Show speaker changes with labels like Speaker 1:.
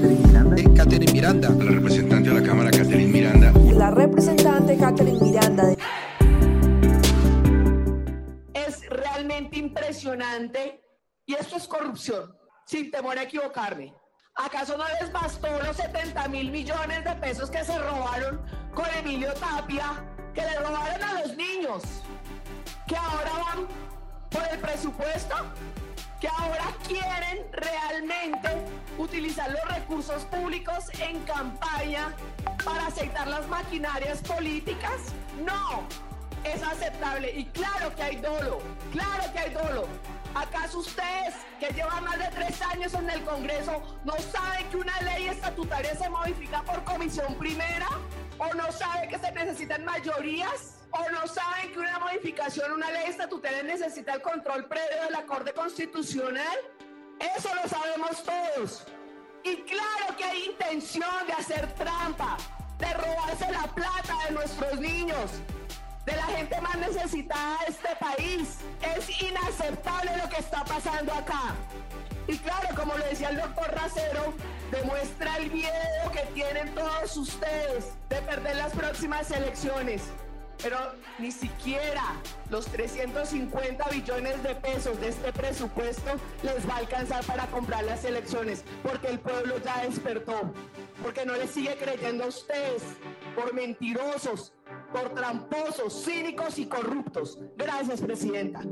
Speaker 1: Catherine Miranda.
Speaker 2: Catherine Miranda.
Speaker 3: La representante de la Cámara, Catherine Miranda.
Speaker 4: La representante Catherine Miranda.
Speaker 5: Es realmente impresionante y esto es corrupción, sin temor a equivocarme. ¿Acaso no les bastó los 70 mil millones de pesos que se robaron con Emilio Tapia, que le robaron a los niños, que ahora van por el presupuesto, que ahora quieren realmente utilizar los recursos públicos en campaña para aceitar las maquinarias políticas? No, es aceptable y claro que hay dolo, claro que hay dolo. ¿Acaso ustedes que llevan más de tres años en el Congreso no saben que una ley estatutaria se modifica por comisión primera? ¿O no saben que se necesitan mayorías? ¿O no saben modificación, una ley estatutaria necesita el control previo de la Corte Constitucional? Eso lo sabemos todos. Y claro que hay intención de hacer trampa, de robarse la plata de nuestros niños, de la gente más necesitada de este país. Es inaceptable lo que está pasando acá. Y claro, como lo decía el doctor Racero, demuestra el miedo que tienen todos ustedes de perder las próximas elecciones. Pero ni siquiera los 350 billones de pesos de este presupuesto les va a alcanzar para comprar las elecciones, porque el pueblo ya despertó, porque no les sigue creyendo a ustedes por mentirosos, por tramposos, cínicos y corruptos. Gracias, Presidenta.